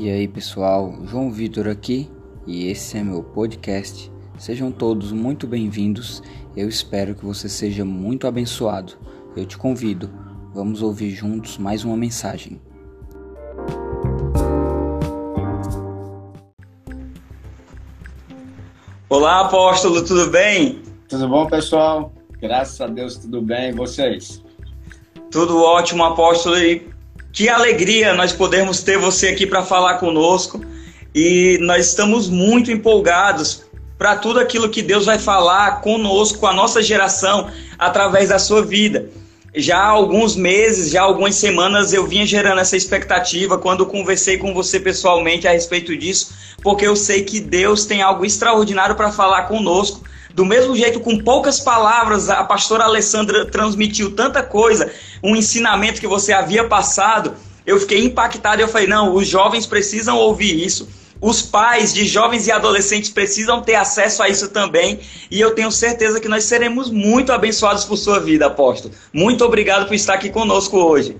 E aí pessoal, João Vitor aqui e esse é meu podcast. Sejam todos muito bem-vindos. Eu espero que você seja muito abençoado. Eu te convido, vamos ouvir juntos mais uma mensagem. Olá, apóstolo, tudo bem? Tudo bom, pessoal? Graças a Deus, tudo bem. E vocês? Tudo ótimo, apóstolo. E que alegria nós podermos ter você aqui para falar conosco. E nós estamos muito empolgados para tudo aquilo que Deus vai falar conosco, com a nossa geração, através da sua vida. Já há alguns meses, já há algumas semanas, eu vinha gerando essa expectativa quando conversei com você pessoalmente a respeito disso, porque eu sei que Deus tem algo extraordinário para falar conosco do mesmo jeito, com poucas palavras, a pastora Alessandra transmitiu tanta coisa, um ensinamento que você havia passado. Eu fiquei impactado e eu falei: não, os jovens precisam ouvir isso. Os pais de jovens e adolescentes precisam ter acesso a isso também. E eu tenho certeza que nós seremos muito abençoados por sua vida, apóstolo. Muito obrigado por estar aqui conosco hoje.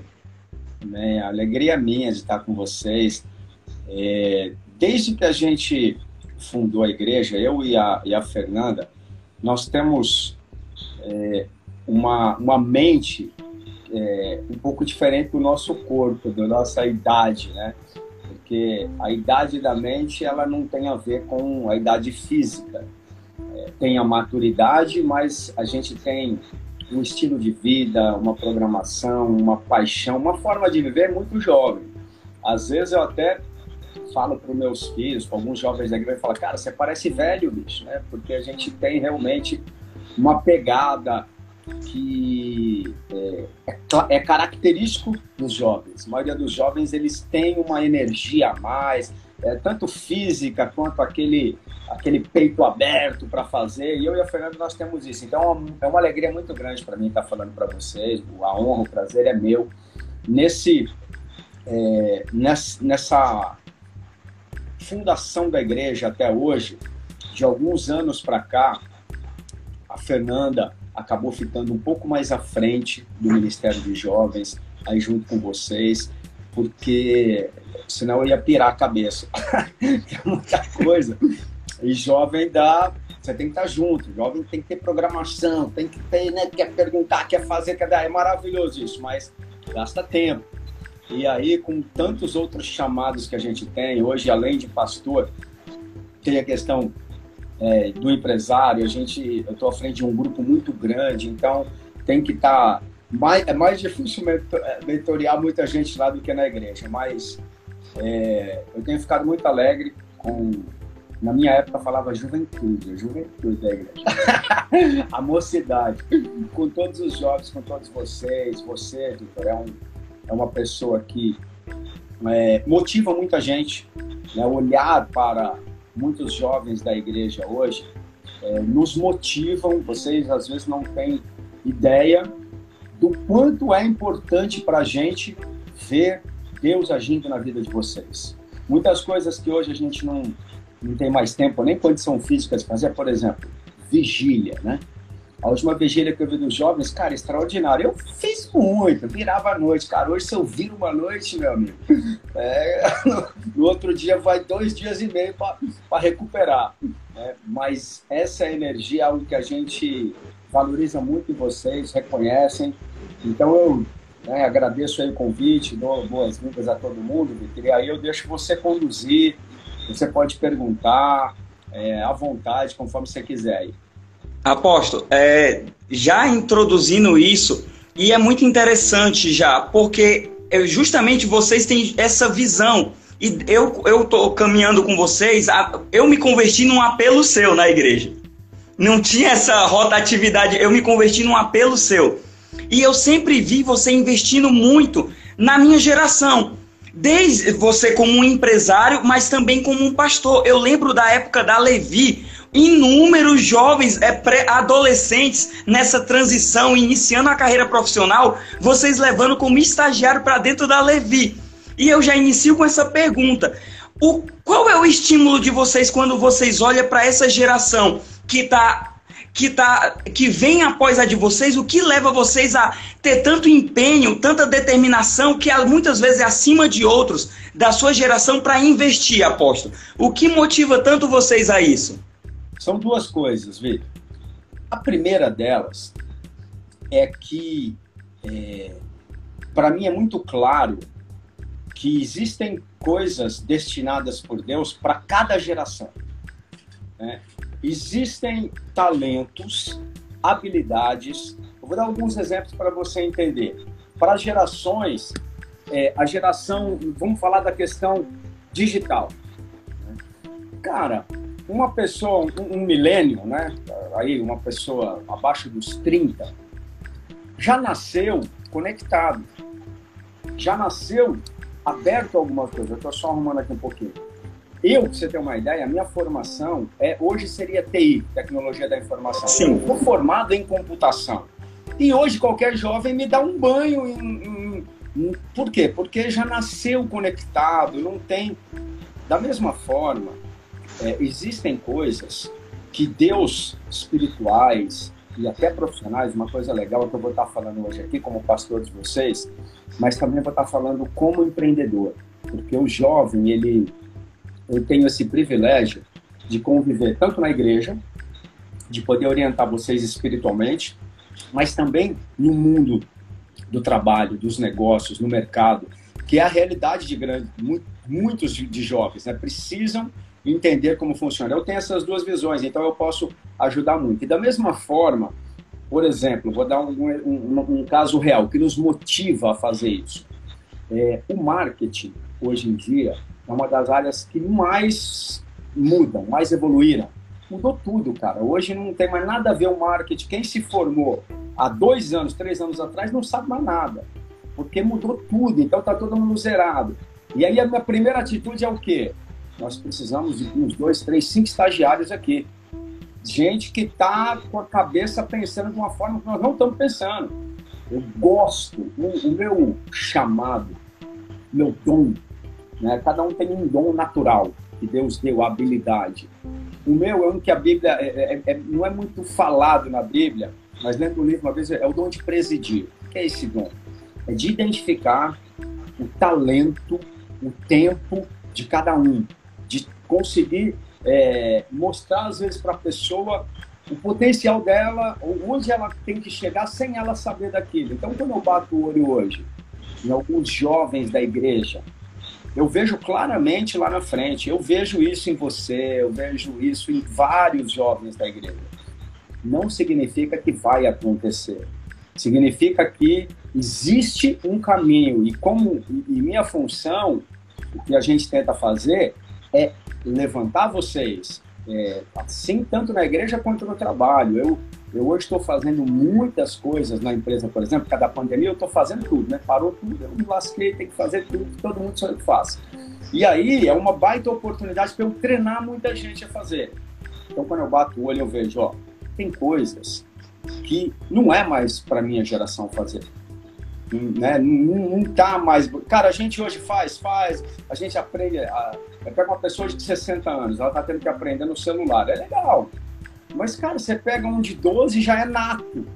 Bem, a alegria minha de estar com vocês. É, desde que a gente fundou a igreja, eu e a, e a Fernanda, nós temos é, uma, uma mente é, um pouco diferente do nosso corpo, da nossa idade, né? Porque a idade da mente ela não tem a ver com a idade física. É, tem a maturidade, mas a gente tem um estilo de vida, uma programação, uma paixão, uma forma de viver muito jovem. Às vezes eu até falo para os meus filhos, para alguns jovens da igreja, falo, cara, você parece velho, bicho, né? Porque a gente tem realmente uma pegada que é, é, é, característico dos jovens. A maioria dos jovens, eles têm uma energia a mais, é, tanto física quanto aquele, aquele peito aberto para fazer. E eu e a Fernanda, nós temos isso. Então, é uma alegria muito grande para mim estar falando para vocês. A honra, o prazer é meu. Nesse, é, nessa fundação da igreja até hoje, de alguns anos para cá, a Fernanda acabou ficando um pouco mais à frente do Ministério de Jovens, aí junto com vocês, porque senão eu ia pirar a cabeça. é muita coisa. E jovem dá. Você tem que estar junto, jovem tem que ter programação, tem que ter, né? Quer perguntar, quer fazer, quer dar. É maravilhoso isso, mas gasta tempo. E aí, com tantos outros chamados que a gente tem, hoje, além de pastor, tem a questão é, do empresário, a gente, eu estou à frente de um grupo muito grande, então tem que estar. Tá mais, é mais difícil é, mentorear muita gente lá do que na igreja, mas é, eu tenho ficado muito alegre com. Na minha época falava juventude, juventude da igreja. a mocidade. Com todos os jovens, com todos vocês, você, Vitor, é um é uma pessoa que é, motiva muita gente, né? olhar para muitos jovens da igreja hoje é, nos motivam. Vocês às vezes não têm ideia do quanto é importante para a gente ver Deus agindo na vida de vocês. Muitas coisas que hoje a gente não, não tem mais tempo, nem condição física de fazer, por exemplo, vigília, né? A última vigília que eu vi dos jovens, cara, extraordinário. Eu fiz muito, virava a noite. Cara, hoje se eu viro uma noite, meu amigo, é, no outro dia vai dois dias e meio para recuperar. Né? Mas essa energia é algo que a gente valoriza muito em vocês, reconhecem. Então eu né, agradeço aí o convite, dou boas-vindas a todo mundo. E aí eu deixo você conduzir, você pode perguntar é, à vontade, conforme você quiser aí. Apóstolo, é, já introduzindo isso, e é muito interessante já, porque é, justamente vocês têm essa visão. E eu, eu tô caminhando com vocês, eu me converti num apelo seu na igreja. Não tinha essa rotatividade, eu me converti num apelo seu. E eu sempre vi você investindo muito na minha geração. Desde você como um empresário, mas também como um pastor. Eu lembro da época da Levi, inúmeros jovens, é, pré-adolescentes nessa transição, iniciando a carreira profissional, vocês levando como estagiário para dentro da Levi. E eu já inicio com essa pergunta. O, qual é o estímulo de vocês quando vocês olham para essa geração que está que, tá, que vem após a de vocês, o que leva vocês a ter tanto empenho, tanta determinação, que muitas vezes é acima de outros da sua geração para investir, apóstolo? O que motiva tanto vocês a isso? São duas coisas, Vitor. A primeira delas é que, é, para mim, é muito claro que existem coisas destinadas por Deus para cada geração. Né? Existem talentos, habilidades. Eu vou dar alguns exemplos para você entender. Para gerações, é, a geração, vamos falar da questão digital. Né? Cara, uma pessoa, um, um milênio, né? Aí, uma pessoa abaixo dos 30, já nasceu conectado, já nasceu aberto a alguma coisa. Eu estou só arrumando aqui um pouquinho. Eu, para você ter uma ideia, a minha formação é hoje seria TI, tecnologia da informação. Sim. Eu formado em computação. E hoje qualquer jovem me dá um banho em, em, por quê? Porque já nasceu conectado, não tem. Da mesma forma, é, existem coisas que Deus espirituais e até profissionais, uma coisa legal que eu vou estar falando hoje aqui como pastor de vocês, mas também vou estar falando como empreendedor, porque o jovem, ele eu tenho esse privilégio de conviver tanto na igreja, de poder orientar vocês espiritualmente, mas também no mundo do trabalho, dos negócios, no mercado, que é a realidade de grande, muitos de jovens, né? Precisam entender como funciona. Eu tenho essas duas visões, então eu posso ajudar muito. E da mesma forma, por exemplo, vou dar um, um, um caso real que nos motiva a fazer isso. É, o marketing, hoje em dia, é uma das áreas que mais mudam, mais evoluíram. Mudou tudo, cara. Hoje não tem mais nada a ver o marketing. Quem se formou há dois anos, três anos atrás, não sabe mais nada. Porque mudou tudo, então tá todo mundo zerado. E aí a minha primeira atitude é o quê? Nós precisamos de uns dois, três, cinco estagiários aqui. Gente que está com a cabeça pensando de uma forma que nós não estamos pensando. Eu gosto, o, o meu chamado, meu dom, né? cada um tem um dom natural que Deus deu, a habilidade. O meu é um que a Bíblia é, é, é, não é muito falado na Bíblia, mas lendo o livro uma vez, é o dom de presidir. O que é esse dom? É de identificar o talento, o tempo de cada um de conseguir é, mostrar, às vezes, para a pessoa o potencial dela, onde ela tem que chegar sem ela saber daquilo. Então, quando eu bato o olho hoje em alguns jovens da igreja, eu vejo claramente lá na frente, eu vejo isso em você, eu vejo isso em vários jovens da igreja. Não significa que vai acontecer. Significa que existe um caminho e como e minha função, o que a gente tenta fazer é levantar vocês, é, assim, tanto na igreja quanto no trabalho. Eu, eu hoje estou fazendo muitas coisas na empresa, por exemplo, cada pandemia eu estou fazendo tudo, né? Parou tudo, eu me lasquei, tem que fazer tudo, todo mundo só eu faço. E aí é uma baita oportunidade para eu treinar muita gente a fazer. Então quando eu bato o olho eu vejo, ó, tem coisas que não é mais para minha geração fazer né? Não, não tá mais. Cara, a gente hoje faz, faz, a gente aprende. A... Pega uma pessoa de 60 anos, ela tá tendo que aprender no celular, é legal. Mas, cara, você pega um de 12 e já é nato.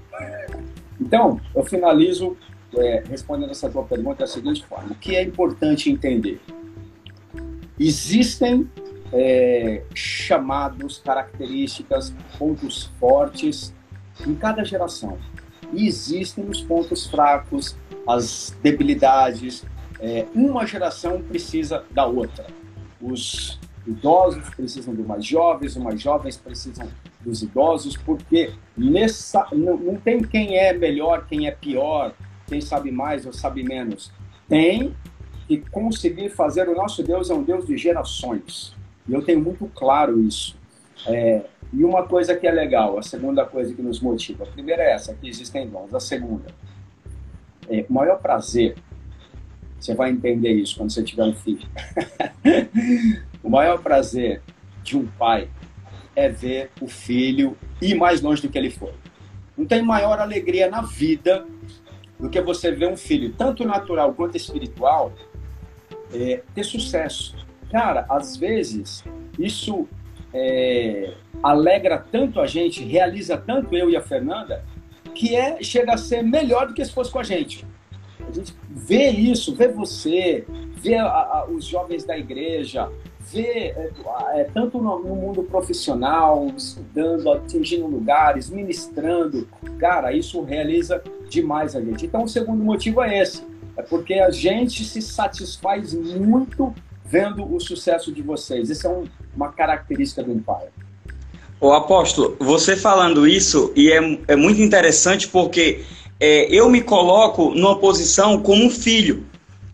Então, eu finalizo é, respondendo essa tua pergunta da seguinte forma: o que é importante entender? Existem é, chamados, características, pontos fortes em cada geração. E existem os pontos fracos, as debilidades. É, uma geração precisa da outra. Os idosos precisam dos mais jovens, os mais jovens precisam dos idosos, porque nessa, não, não tem quem é melhor, quem é pior, quem sabe mais ou sabe menos. Tem que conseguir fazer. O nosso Deus é um Deus de gerações. E eu tenho muito claro isso. É, e uma coisa que é legal, a segunda coisa que nos motiva. A primeira é essa, que existem dons. A segunda, é, o maior prazer, você vai entender isso quando você tiver um filho. o maior prazer de um pai é ver o filho ir mais longe do que ele foi. Não tem maior alegria na vida do que você ver um filho, tanto natural quanto espiritual, é, ter sucesso. Cara, às vezes isso é, alegra tanto a gente, realiza tanto eu e a Fernanda, que é chega a ser melhor do que se fosse com a gente. A gente vê isso, vê você, vê a, a, os jovens da igreja, vê é, é, tanto no, no, mundo profissional, estudando, atingindo lugares, ministrando. Cara, isso realiza demais a gente. Então, o segundo motivo é esse. É porque a gente se satisfaz muito vendo o sucesso de vocês. Isso é um, uma característica do Empire. O apóstolo, você falando isso, e é, é muito interessante porque é, eu me coloco numa posição como um filho.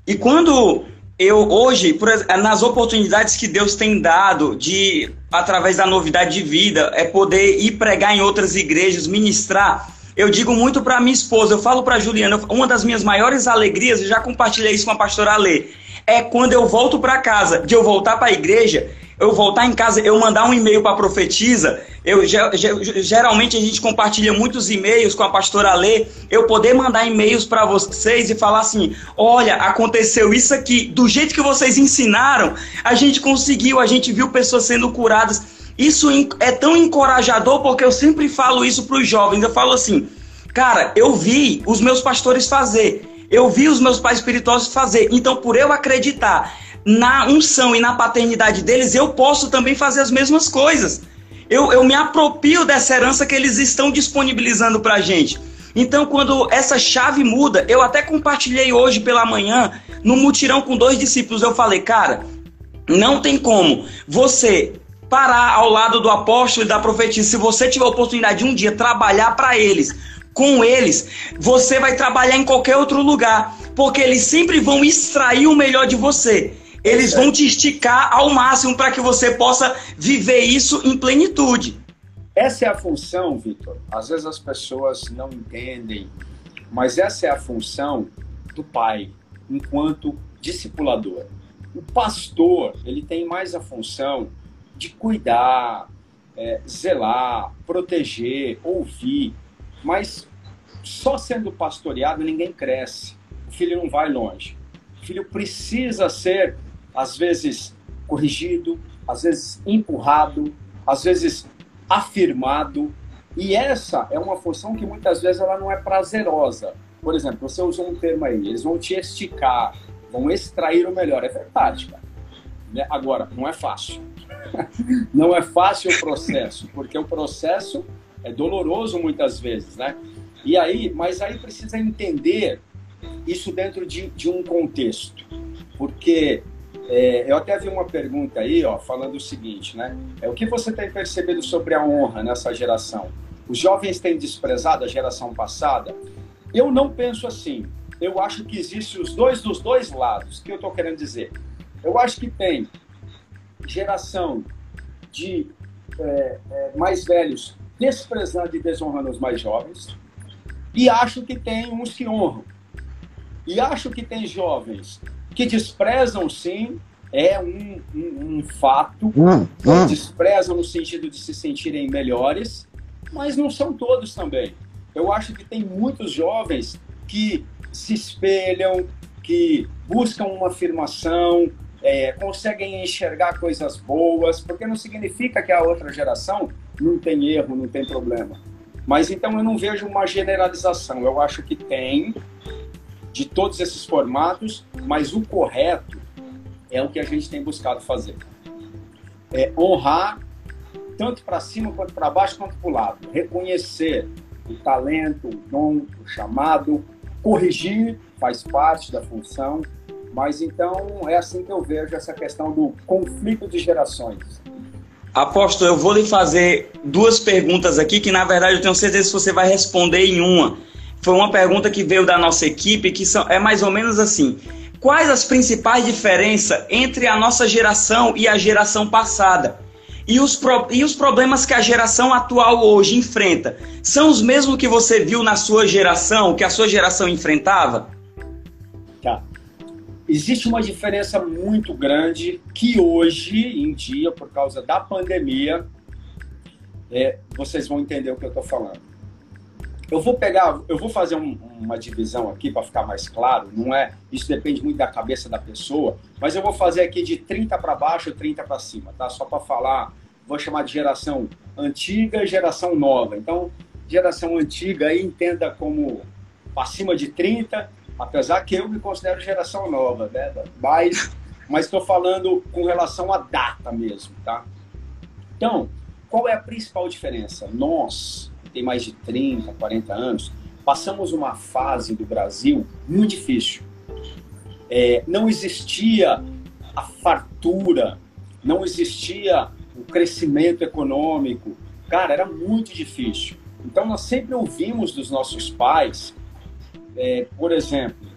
E quando eu hoje, por, nas oportunidades que Deus tem dado de através da novidade de vida, é poder ir pregar em outras igrejas, ministrar. Eu digo muito para minha esposa, eu falo para Juliana, uma das minhas maiores alegrias, eu já compartilhei isso com a pastora Alê, é quando eu volto para casa, de eu voltar para a igreja eu voltar em casa, eu mandar um e-mail para a profetisa, eu geralmente a gente compartilha muitos e-mails com a pastora Lê, eu poder mandar e-mails para vocês e falar assim: "Olha, aconteceu isso aqui, do jeito que vocês ensinaram, a gente conseguiu, a gente viu pessoas sendo curadas". Isso é tão encorajador porque eu sempre falo isso para os jovens, eu falo assim: "Cara, eu vi os meus pastores fazer, eu vi os meus pais espirituosos fazer, então por eu acreditar na unção e na paternidade deles, eu posso também fazer as mesmas coisas. Eu, eu me apropio dessa herança que eles estão disponibilizando para a gente. Então, quando essa chave muda, eu até compartilhei hoje pela manhã, no mutirão com dois discípulos, eu falei, cara, não tem como você parar ao lado do apóstolo e da profetisa. Se você tiver a oportunidade de um dia trabalhar para eles, com eles, você vai trabalhar em qualquer outro lugar, porque eles sempre vão extrair o melhor de você. Eles vão te esticar ao máximo para que você possa viver isso em plenitude. Essa é a função, Vitor. Às vezes as pessoas não entendem, mas essa é a função do pai enquanto discipulador. O pastor, ele tem mais a função de cuidar, é, zelar, proteger, ouvir, mas só sendo pastoreado ninguém cresce. O filho não vai longe. O filho precisa ser às vezes corrigido, às vezes empurrado, às vezes afirmado. E essa é uma função que muitas vezes ela não é prazerosa. Por exemplo, você usou um termo aí, eles vão te esticar, vão extrair o melhor. É verdade, cara. Né? Agora, não é fácil. não é fácil o processo, porque o processo é doloroso muitas vezes, né? E aí, mas aí precisa entender isso dentro de, de um contexto, porque é, eu até vi uma pergunta aí, ó, falando o seguinte, né? É o que você tem percebido sobre a honra nessa geração? Os jovens têm desprezado a geração passada? Eu não penso assim. Eu acho que existe os dois dos dois lados. O que eu estou querendo dizer? Eu acho que tem geração de é, é, mais velhos desprezando e desonrando os mais jovens, e acho que tem uns que honram. E acho que tem jovens que desprezam sim, é um, um, um fato, hum, hum. desprezam no sentido de se sentirem melhores, mas não são todos também. Eu acho que tem muitos jovens que se espelham, que buscam uma afirmação, é, conseguem enxergar coisas boas, porque não significa que a outra geração não tem erro, não tem problema. Mas então eu não vejo uma generalização. Eu acho que tem, de todos esses formatos, mas o correto é o que a gente tem buscado fazer. É honrar tanto para cima quanto para baixo quanto para o lado. Reconhecer o talento, o dom, o chamado, corrigir faz parte da função, mas então é assim que eu vejo essa questão do conflito de gerações. Apóstolo, eu vou lhe fazer duas perguntas aqui que na verdade eu tenho certeza que você vai responder em uma foi uma pergunta que veio da nossa equipe, que são, é mais ou menos assim: quais as principais diferenças entre a nossa geração e a geração passada? E os, pro, e os problemas que a geração atual hoje enfrenta são os mesmos que você viu na sua geração, que a sua geração enfrentava? Tá. Existe uma diferença muito grande que hoje em dia, por causa da pandemia, é, vocês vão entender o que eu estou falando. Eu vou pegar, eu vou fazer um, uma divisão aqui para ficar mais claro, não é? Isso depende muito da cabeça da pessoa, mas eu vou fazer aqui de 30 para baixo e 30 para cima, tá? Só para falar vou chamar de geração antiga e geração nova. Então, geração antiga aí entenda como acima de 30, apesar que eu me considero geração nova, né? Mas mas estou falando com relação à data mesmo, tá? Então, qual é a principal diferença? Nós, tem mais de 30, 40 anos, passamos uma fase do Brasil muito difícil. É, não existia a fartura, não existia o crescimento econômico. Cara, era muito difícil. Então, nós sempre ouvimos dos nossos pais, é, por exemplo,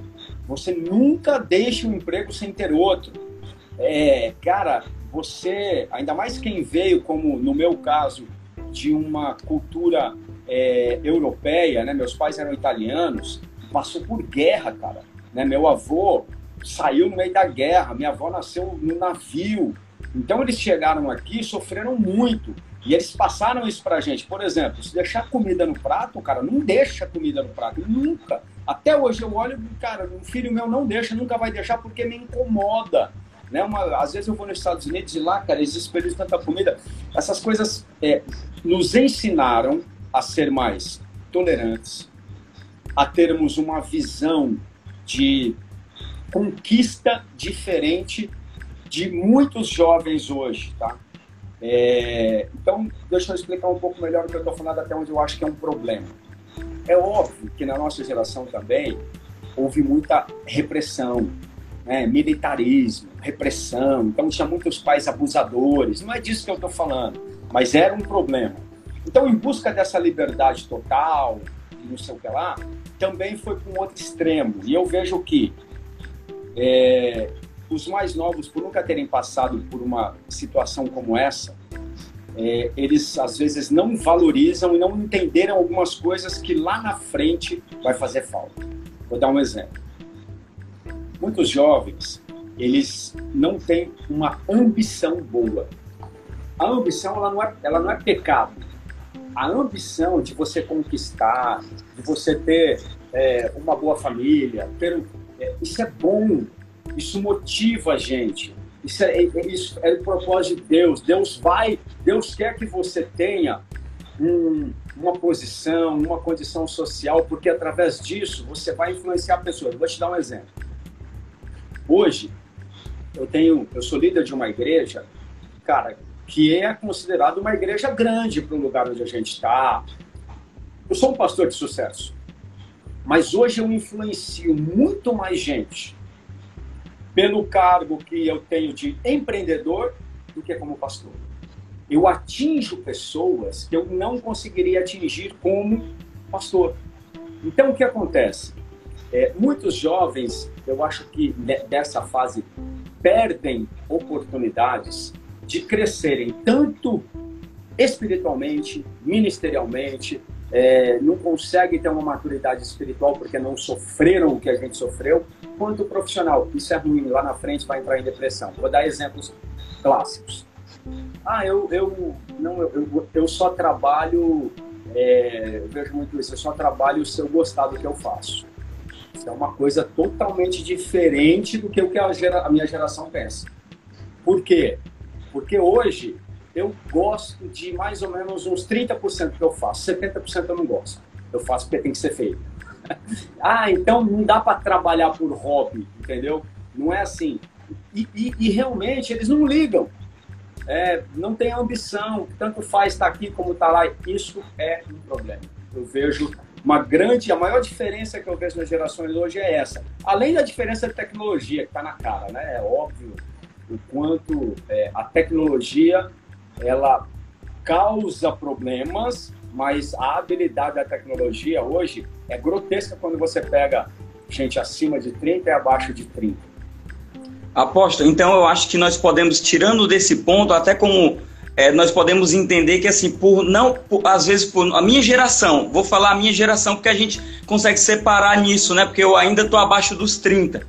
você nunca deixa um emprego sem ter outro. É, cara, você, ainda mais quem veio, como no meu caso, de uma cultura é, europeia, né? Meus pais eram italianos, passou por guerra, cara. Né? Meu avô saiu no meio da guerra, minha avó nasceu no navio. Então eles chegaram aqui, sofreram muito. E eles passaram isso pra gente. Por exemplo, se deixar comida no prato, cara, não deixa comida no prato. Nunca. Até hoje eu olho, cara, um filho meu não deixa, nunca vai deixar porque me incomoda. Né? Uma, às vezes eu vou nos Estados Unidos e lá, cara, eles desperdíciam tanta comida. Essas coisas é, nos ensinaram a ser mais tolerantes, a termos uma visão de conquista diferente de muitos jovens hoje, tá? É, então, deixa eu explicar um pouco melhor o que eu estou falando, até onde eu acho que é um problema. É óbvio que na nossa geração também houve muita repressão, né? militarismo, repressão. Então, tinha muitos pais abusadores. Não é disso que eu estou falando, mas era um problema. Então, em busca dessa liberdade total, não sei o que lá, também foi para um outro extremo. E eu vejo que é, os mais novos, por nunca terem passado por uma situação como essa, é, eles às vezes não valorizam e não entenderam algumas coisas que lá na frente vai fazer falta. Vou dar um exemplo. Muitos jovens, eles não têm uma ambição boa. A ambição ela não é, ela não é pecado. A ambição de você conquistar, de você ter é, uma boa família, ter, é, isso é bom, isso motiva a gente. Isso é, é, isso é o propósito de Deus. Deus vai, Deus quer que você tenha um, uma posição, uma condição social, porque através disso você vai influenciar pessoas. Vou te dar um exemplo. Hoje, eu tenho, eu sou líder de uma igreja, cara, que é considerada uma igreja grande para o lugar onde a gente está. Eu sou um pastor de sucesso, mas hoje eu influencio muito mais gente pelo cargo que eu tenho de empreendedor do que como pastor. Eu atinjo pessoas que eu não conseguiria atingir como pastor. Então, o que acontece? É, muitos jovens, eu acho que dessa fase, perdem oportunidades de crescerem tanto espiritualmente, ministerialmente, é, não conseguem ter uma maturidade espiritual porque não sofreram o que a gente sofreu, quanto profissional. Isso é ruim, lá na frente vai entrar em depressão. Vou dar exemplos clássicos. Ah, eu, eu, não, eu, eu só trabalho, é, eu vejo muito isso, eu só trabalho se eu gostar do que eu faço. Isso é uma coisa totalmente diferente do que o que a, gera, a minha geração pensa. Por quê? Porque hoje eu gosto de mais ou menos uns 30% que eu faço, 70% eu não gosto. Eu faço porque tem que ser feito. ah, então não dá para trabalhar por hobby, entendeu? Não é assim. E, e, e realmente eles não ligam. É, não tem ambição, tanto faz estar tá aqui como estar tá lá. Isso é um problema. Eu vejo uma grande, a maior diferença que eu vejo nas gerações hoje é essa. Além da diferença de tecnologia que está na cara, né? É óbvio o quanto é, a tecnologia ela causa problemas, mas a habilidade da tecnologia hoje é grotesca quando você pega gente acima de 30 e abaixo de 30. Aposto, então eu acho que nós podemos, tirando desse ponto, até como é, nós podemos entender que assim, por não, por, às vezes por a minha geração, vou falar a minha geração porque a gente consegue separar nisso, né? Porque eu ainda estou abaixo dos 30.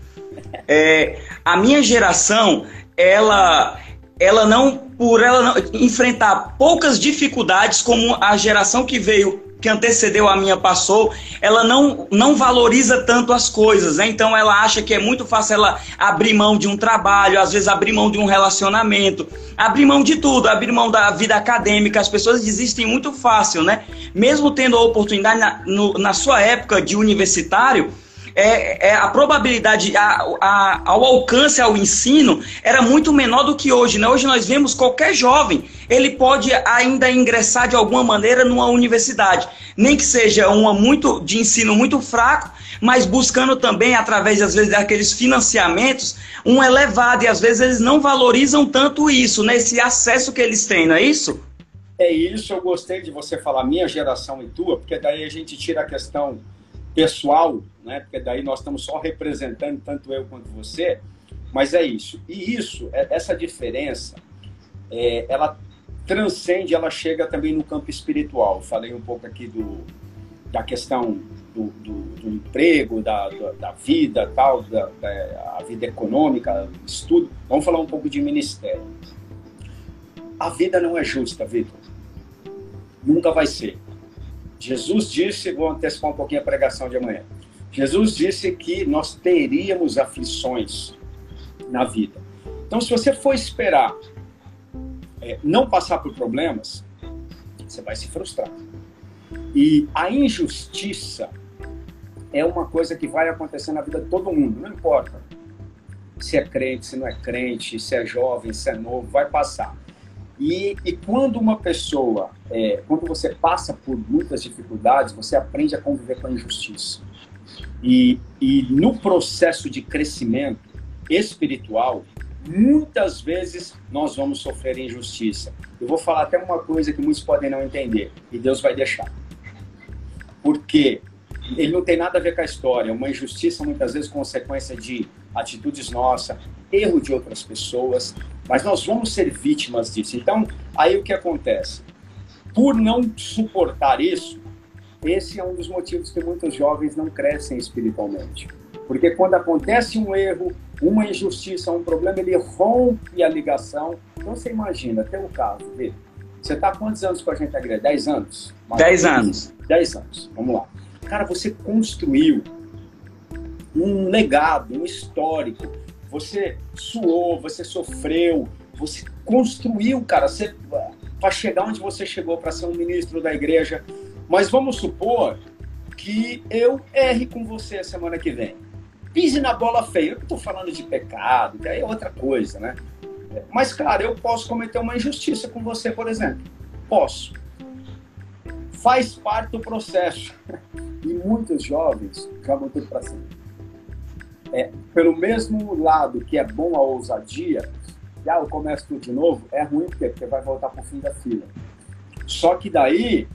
É, a minha geração, ela ela não, por ela não, enfrentar poucas dificuldades como a geração que veio que antecedeu a minha passou, ela não, não valoriza tanto as coisas, né? Então ela acha que é muito fácil ela abrir mão de um trabalho, às vezes abrir mão de um relacionamento, abrir mão de tudo, abrir mão da vida acadêmica. As pessoas desistem muito fácil, né? Mesmo tendo a oportunidade na, no, na sua época de universitário, é, é, a probabilidade a, a, ao alcance ao ensino era muito menor do que hoje. Né? Hoje nós vemos qualquer jovem, ele pode ainda ingressar de alguma maneira numa universidade, nem que seja uma muito de ensino muito fraco, mas buscando também através às vezes daqueles financiamentos um elevado e às vezes eles não valorizam tanto isso, né? Esse acesso que eles têm, não é isso? É isso, eu gostei de você falar minha geração e tua, porque daí a gente tira a questão pessoal, né? Porque daí nós estamos só representando tanto eu quanto você, mas é isso. E isso, é, essa diferença, é, ela transcende, ela chega também no campo espiritual. Falei um pouco aqui do, da questão do, do, do emprego, da, da, da, vida, tal, da, da a vida econômica, estudo. Vamos falar um pouco de ministério. A vida não é justa, Vitor. Nunca vai ser. Jesus disse, vou antecipar um pouquinho a pregação de amanhã. Jesus disse que nós teríamos aflições na vida. Então, se você for esperar é, não passar por problemas, você vai se frustrar. E a injustiça é uma coisa que vai acontecer na vida de todo mundo, não importa se é crente, se não é crente, se é jovem, se é novo, vai passar. E, e quando uma pessoa, é, quando você passa por muitas dificuldades, você aprende a conviver com a injustiça. E, e no processo de crescimento espiritual, muitas vezes nós vamos sofrer injustiça. Eu vou falar até uma coisa que muitos podem não entender, e Deus vai deixar. Porque ele não tem nada a ver com a história. Uma injustiça, muitas vezes, consequência de atitudes nossas, erro de outras pessoas, mas nós vamos ser vítimas disso. Então, aí o que acontece? Por não suportar isso, esse é um dos motivos que muitos jovens não crescem espiritualmente. Porque quando acontece um erro, uma injustiça, um problema, ele rompe a ligação. Então você imagina, tem um caso, vê. Você está quantos anos com a gente, Agre? Dez anos? Dez anos. Dez anos, vamos lá. Cara, você construiu um legado, um histórico. Você suou, você sofreu, você construiu, cara, para chegar onde você chegou, para ser um ministro da igreja. Mas vamos supor que eu erre com você a semana que vem. Pise na bola feia. Eu não estou falando de pecado, que aí é outra coisa, né? Mas, cara, eu posso cometer uma injustiça com você, por exemplo. Posso. Faz parte do processo. E muitos jovens jogam tudo para cima. É, pelo mesmo lado que é bom a ousadia, ah, eu começo tudo de novo, é ruim porque, porque vai voltar para o fim da fila. Só que daí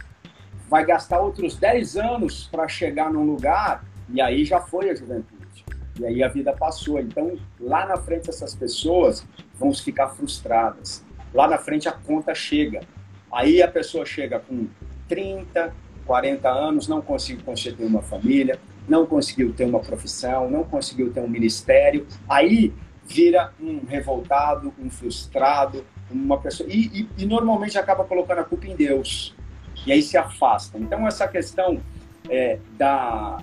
vai gastar outros 10 anos para chegar num lugar e aí já foi a juventude. E aí a vida passou. Então, lá na frente, essas pessoas vão ficar frustradas. Lá na frente, a conta chega. Aí a pessoa chega com 30, 40 anos, não conseguiu constituir uma família, não conseguiu ter uma profissão, não conseguiu ter um ministério, aí vira um revoltado, um frustrado, uma pessoa. E, e, e, normalmente acaba colocando a culpa em Deus. E aí se afasta. Então, essa questão é, da.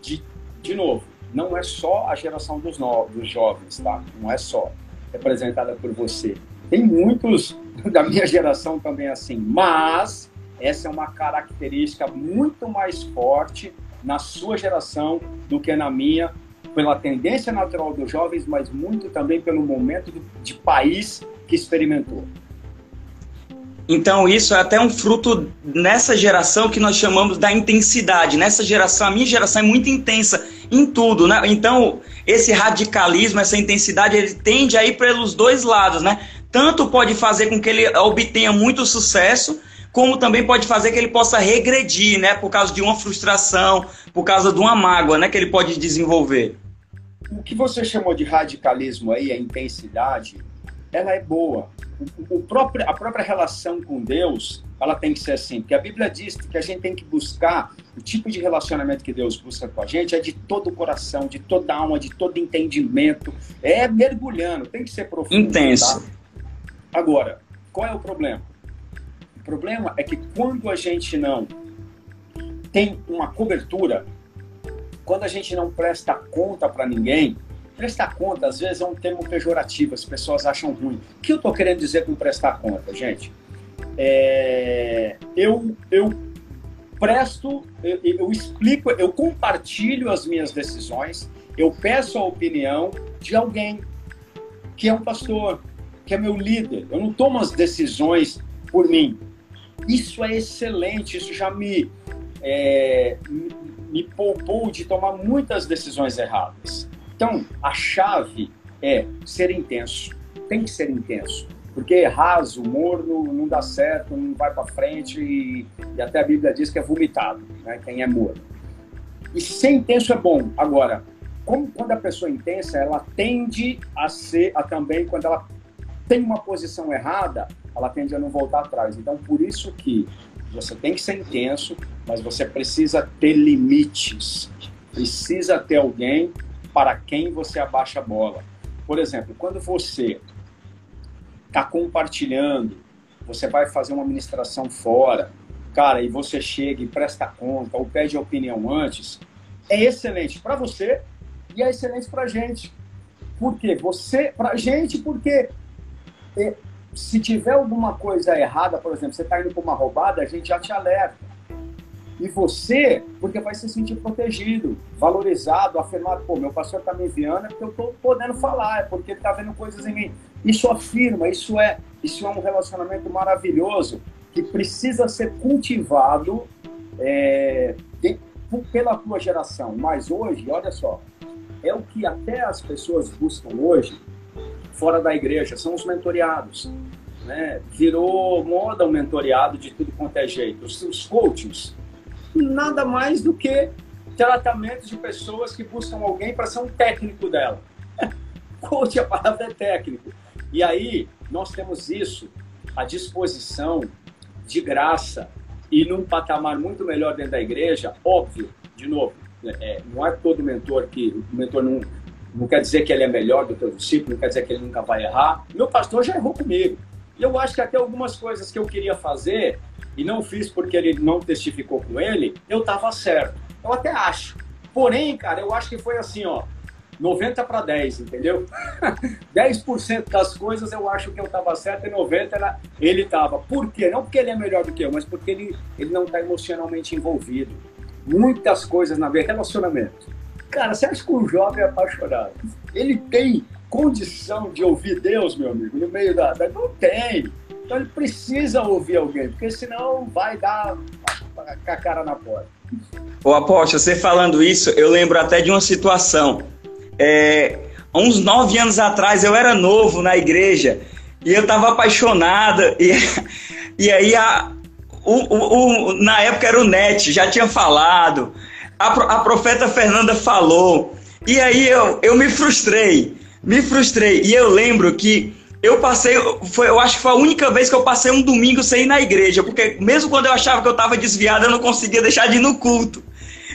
De, de novo, não é só a geração dos, no, dos jovens, tá? Não é só representada por você. Tem muitos da minha geração também assim, mas essa é uma característica muito mais forte na sua geração do que na minha, pela tendência natural dos jovens, mas muito também pelo momento de país que experimentou. Então, isso é até um fruto nessa geração que nós chamamos da intensidade. Nessa geração, a minha geração é muito intensa em tudo, né? Então, esse radicalismo, essa intensidade, ele tende a ir pelos dois lados, né? Tanto pode fazer com que ele obtenha muito sucesso, como também pode fazer que ele possa regredir, né, por causa de uma frustração, por causa de uma mágoa, né, que ele pode desenvolver. O que você chamou de radicalismo aí, a intensidade, ela é boa. O, o próprio, a própria relação com Deus, ela tem que ser assim, porque a Bíblia diz que a gente tem que buscar o tipo de relacionamento que Deus busca com a gente é de todo o coração, de toda alma, de todo entendimento, é mergulhando, tem que ser profundo. Intenso. Tá? Agora, qual é o problema? Problema é que quando a gente não tem uma cobertura, quando a gente não presta conta para ninguém, prestar conta às vezes é um termo pejorativo, as pessoas acham ruim. O que eu estou querendo dizer com prestar conta, gente? É, eu, eu presto, eu, eu explico, eu compartilho as minhas decisões, eu peço a opinião de alguém que é um pastor, que é meu líder. Eu não tomo as decisões por mim. Isso é excelente, isso já me, é, me poupou de tomar muitas decisões erradas. Então, a chave é ser intenso. Tem que ser intenso. Porque raso, morno, não dá certo, não vai para frente e, e, até a Bíblia diz que é vomitado, né? quem é morno. E ser intenso é bom. Agora, como quando a pessoa é intensa, ela tende a ser, a também, quando ela tem uma posição errada, ela tende a não voltar atrás. Então, por isso que você tem que ser intenso, mas você precisa ter limites. Precisa ter alguém para quem você abaixa a bola. Por exemplo, quando você está compartilhando, você vai fazer uma ministração fora, cara, e você chega e presta conta ou pede opinião antes, é excelente para você e é excelente para gente. Por quê? Você, para gente, porque é, se tiver alguma coisa errada, por exemplo, você está indo para uma roubada, a gente já te alerta. E você, porque vai se sentir protegido, valorizado, afirmado, pô, meu pastor está me enviando é porque eu estou podendo falar, é porque ele está vendo coisas em mim. Isso afirma, isso é, isso é um relacionamento maravilhoso que precisa ser cultivado é, de, pela tua geração. Mas hoje, olha só, é o que até as pessoas buscam hoje, fora da igreja, são os mentoriados. Né? Virou moda o mentoriado de tudo quanto é jeito. Os, os coaches, nada mais do que tratamentos de pessoas que buscam alguém para ser um técnico dela. Coach, a palavra é técnico. E aí, nós temos isso à disposição, de graça, e num patamar muito melhor dentro da igreja, óbvio, de novo, é, não é todo mentor que o mentor não, não quer dizer que ele é melhor do que o discípulo, não quer dizer que ele nunca vai errar. Meu pastor já errou comigo. E eu acho que até algumas coisas que eu queria fazer, e não fiz porque ele não testificou com ele, eu estava certo. Eu até acho. Porém, cara, eu acho que foi assim, ó, 90 para 10, entendeu? 10% das coisas eu acho que eu estava certo e 90% era, ele estava. Por quê? Não porque ele é melhor do que eu, mas porque ele, ele não está emocionalmente envolvido. Muitas coisas na vida, relacionamento. Cara, você acha que um jovem é apaixonado? Ele tem condição de ouvir Deus, meu amigo, no meio da. Não tem. Então ele precisa ouvir alguém, porque senão vai dar com a cara na porta. Ô Apóstolo, você falando isso, eu lembro até de uma situação. É, uns nove anos atrás eu era novo na igreja e eu estava apaixonada e, e aí a, o, o, o, na época era o NET, já tinha falado, a, a profeta Fernanda falou e aí eu, eu me frustrei, me frustrei e eu lembro que eu passei, foi, eu acho que foi a única vez que eu passei um domingo sem ir na igreja, porque mesmo quando eu achava que eu estava desviado, eu não conseguia deixar de ir no culto.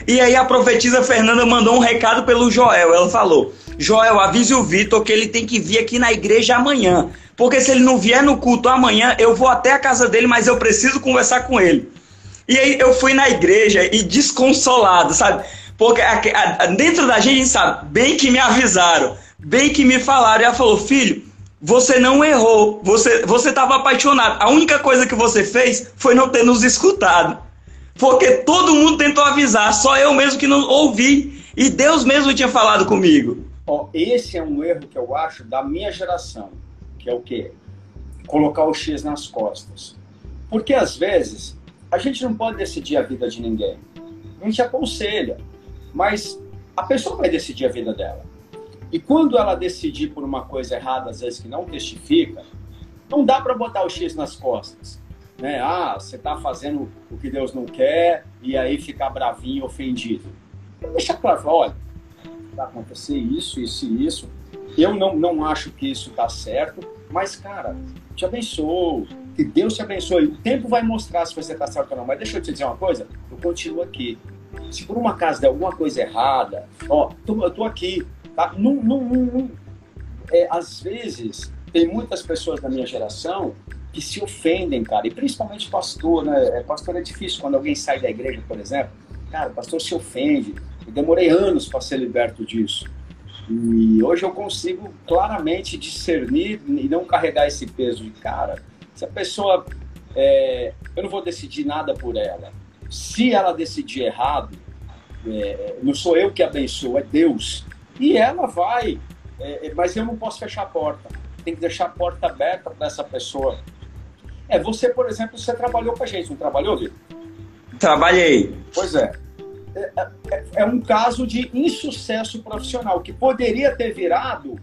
E aí a profetisa Fernanda mandou um recado pelo Joel. Ela falou: Joel, avise o Vitor que ele tem que vir aqui na igreja amanhã. Porque se ele não vier no culto amanhã, eu vou até a casa dele, mas eu preciso conversar com ele. E aí eu fui na igreja e desconsolado, sabe? Porque dentro da gente, sabe, bem que me avisaram, bem que me falaram. E ela falou: Filho, você não errou, você você estava apaixonado. A única coisa que você fez foi não ter nos escutado. Porque todo mundo tentou avisar, só eu mesmo que não ouvi. E Deus mesmo tinha falado comigo. Ó, esse é um erro que eu acho da minha geração, que é o quê? Colocar o X nas costas. Porque às vezes a gente não pode decidir a vida de ninguém. A gente aconselha, mas a pessoa vai decidir a vida dela. E quando ela decidir por uma coisa errada, às vezes que não testifica, não dá para botar o X nas costas. Né? Ah, você está fazendo o que Deus não quer e aí ficar bravinho, ofendido. Deixa claro, olha, vai acontecer isso, isso e isso. Eu não, não acho que isso está certo, mas, cara, te abençoo, que Deus te abençoe. O tempo vai mostrar se você está certo ou não. Mas deixa eu te dizer uma coisa, eu continuo aqui. Se por uma casa der alguma coisa errada, ó, eu tô aqui, Tá? É, às vezes, tem muitas pessoas da minha geração que se ofendem, cara, e principalmente pastor, né? É, pastor é difícil quando alguém sai da igreja, por exemplo. Cara, pastor se ofende. Eu demorei anos para ser liberto disso. E hoje eu consigo claramente discernir e não carregar esse peso de cara. Se a pessoa. É, eu não vou decidir nada por ela. Se ela decidir errado, é, não sou eu que abençoo, é Deus. E ela vai. É, é mas eu não posso fechar a porta. Tem que deixar a porta aberta para essa pessoa é, você, por exemplo, você trabalhou com a gente, não trabalhou, Vitor? Trabalhei. Pois é. É, é. é, um caso de insucesso profissional que poderia ter virado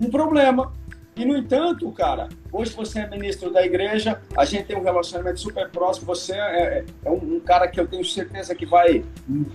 um problema. E, no entanto, cara, hoje você é ministro da igreja, a gente tem um relacionamento super próximo, você é, é, é um, um, cara que eu tenho certeza que vai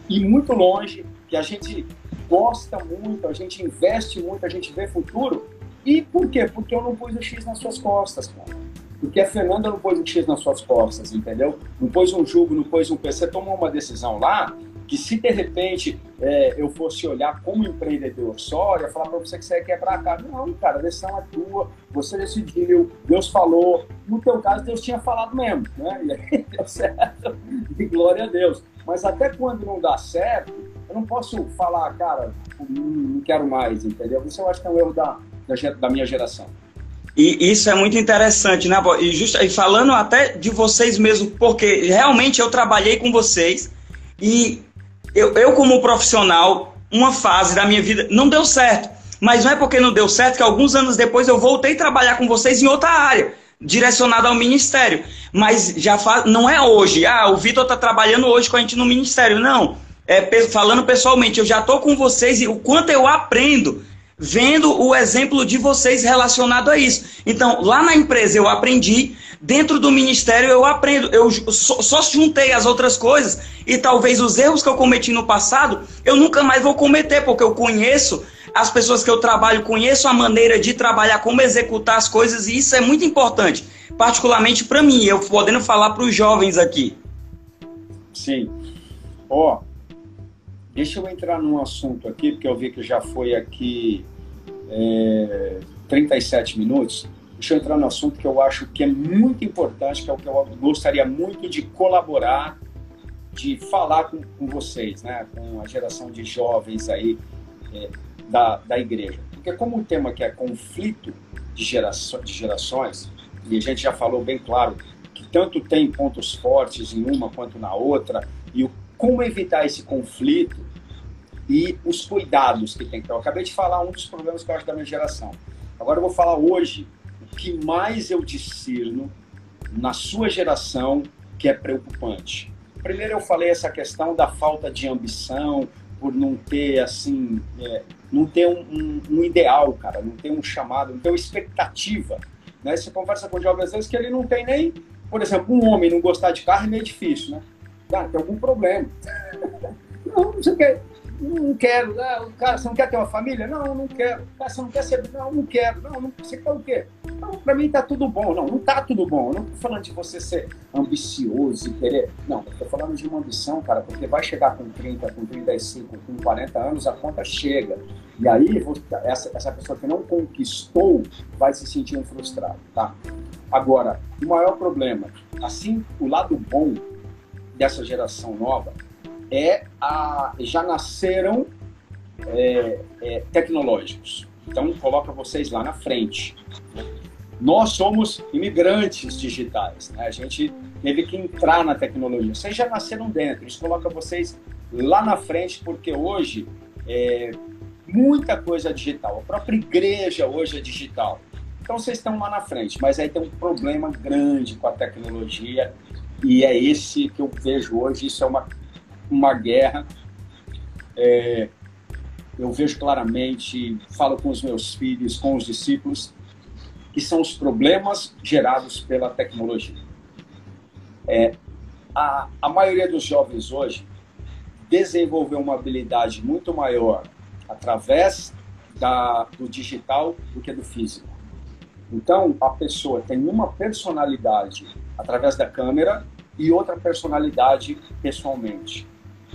ir muito longe, que a gente gosta muito, a gente investe muito, a gente vê futuro. E por quê? Porque eu não pus o X nas suas costas, cara. Porque a Fernanda não pôs um X nas suas costas, entendeu? Não pôs um jugo, não pôs um P. Você tomou uma decisão lá que se de repente é, eu fosse olhar como empreendedor só, eu ia falar para você que você ia quebrar a cara. Não, cara, a decisão é tua, você decidiu, Deus falou. No teu caso, Deus tinha falado mesmo, né? E aí deu certo, e glória a Deus. Mas até quando não dá certo, eu não posso falar, cara, não quero mais, entendeu? Isso eu acho que é um erro da, da, da minha geração. E isso é muito interessante, né, E, just, e falando até de vocês mesmo, porque realmente eu trabalhei com vocês e eu, eu, como profissional, uma fase da minha vida não deu certo. Mas não é porque não deu certo que alguns anos depois eu voltei a trabalhar com vocês em outra área, direcionada ao ministério. Mas já não é hoje. Ah, o Vitor está trabalhando hoje com a gente no ministério. Não. É, falando pessoalmente, eu já estou com vocês e o quanto eu aprendo vendo o exemplo de vocês relacionado a isso. Então, lá na empresa eu aprendi, dentro do ministério eu aprendo. Eu só, só juntei as outras coisas e talvez os erros que eu cometi no passado eu nunca mais vou cometer, porque eu conheço as pessoas que eu trabalho, conheço a maneira de trabalhar, como executar as coisas e isso é muito importante, particularmente para mim, eu podendo falar para os jovens aqui. Sim. Ó, oh, deixa eu entrar num assunto aqui, porque eu vi que já foi aqui é, 37 minutos, deixa eu entrar no assunto que eu acho que é muito importante, que é o que eu gostaria muito de colaborar, de falar com, com vocês, né, com a geração de jovens aí é, da, da igreja. Porque como o tema que é conflito de, geraço, de gerações, e a gente já falou bem claro que tanto tem pontos fortes em uma quanto na outra, e o, como evitar esse conflito e os cuidados que tem que ter. Eu acabei de falar um dos problemas que eu acho da minha geração. Agora eu vou falar hoje que mais eu discerno na sua geração que é preocupante. Primeiro eu falei essa questão da falta de ambição, por não ter assim, é, não ter um, um, um, ideal, cara, não ter um chamado, não ter uma expectativa. Né? Você conversa com jovens às vezes que ele não tem nem, por exemplo, um homem não gostar de carro é meio difícil, né? Ah, tem algum problema. não, não sei o que não quero. Ah, cara, você não quer ter uma família? Não, não quero. Cara, você não quer ser. Não, não quero. Não, não você quer o quê? Não, pra mim tá tudo bom. Não, não tá tudo bom. Eu não tô falando de você ser ambicioso e querer. Não, eu tô falando de uma ambição, cara, porque vai chegar com 30, com 35, com 40 anos, a conta chega. E aí, essa, essa pessoa que não conquistou vai se sentir frustrado, tá? Agora, o maior problema, assim, o lado bom dessa geração nova é a, já nasceram é, é, tecnológicos. Então, coloca vocês lá na frente. Nós somos imigrantes digitais. Né? A gente teve que entrar na tecnologia. Vocês já nasceram dentro. Isso coloca vocês lá na frente, porque hoje é, muita coisa é digital. A própria igreja hoje é digital. Então vocês estão lá na frente, mas aí tem um problema grande com a tecnologia e é esse que eu vejo hoje. Isso é uma uma guerra. É, eu vejo claramente, falo com os meus filhos, com os discípulos, que são os problemas gerados pela tecnologia. É, a, a maioria dos jovens hoje desenvolveu uma habilidade muito maior através da, do digital do que do físico. Então, a pessoa tem uma personalidade através da câmera e outra personalidade pessoalmente.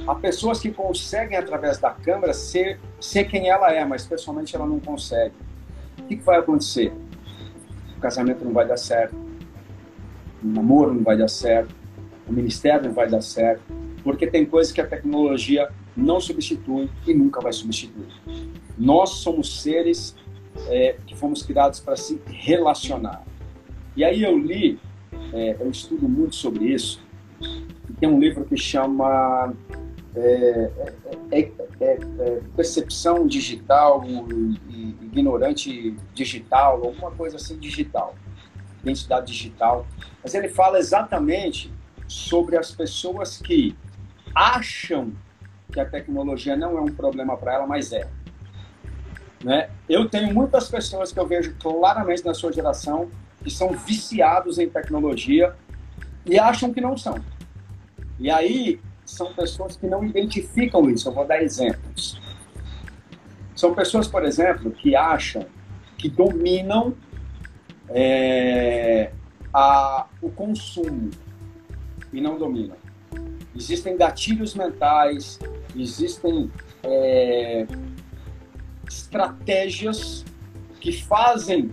Há pessoas que conseguem, através da câmera, ser, ser quem ela é, mas pessoalmente ela não consegue. O que, que vai acontecer? o casamento não vai dar certo, o namoro não vai dar certo, o ministério não vai dar certo, porque tem coisas que a tecnologia não substitui e nunca vai substituir. Nós somos seres é, que fomos criados para se relacionar. E aí eu li, é, eu estudo muito sobre isso, tem um livro que chama é, é, é, é Percepção Digital Ignorante Digital, alguma coisa assim digital, identidade digital. Mas ele fala exatamente sobre as pessoas que acham que a tecnologia não é um problema para ela, mas é. Né? Eu tenho muitas pessoas que eu vejo claramente na sua geração que são viciados em tecnologia e acham que não são. E aí são pessoas que não identificam isso. Eu vou dar exemplos. São pessoas, por exemplo, que acham que dominam é, a, o consumo e não dominam. Existem gatilhos mentais, existem é, estratégias que fazem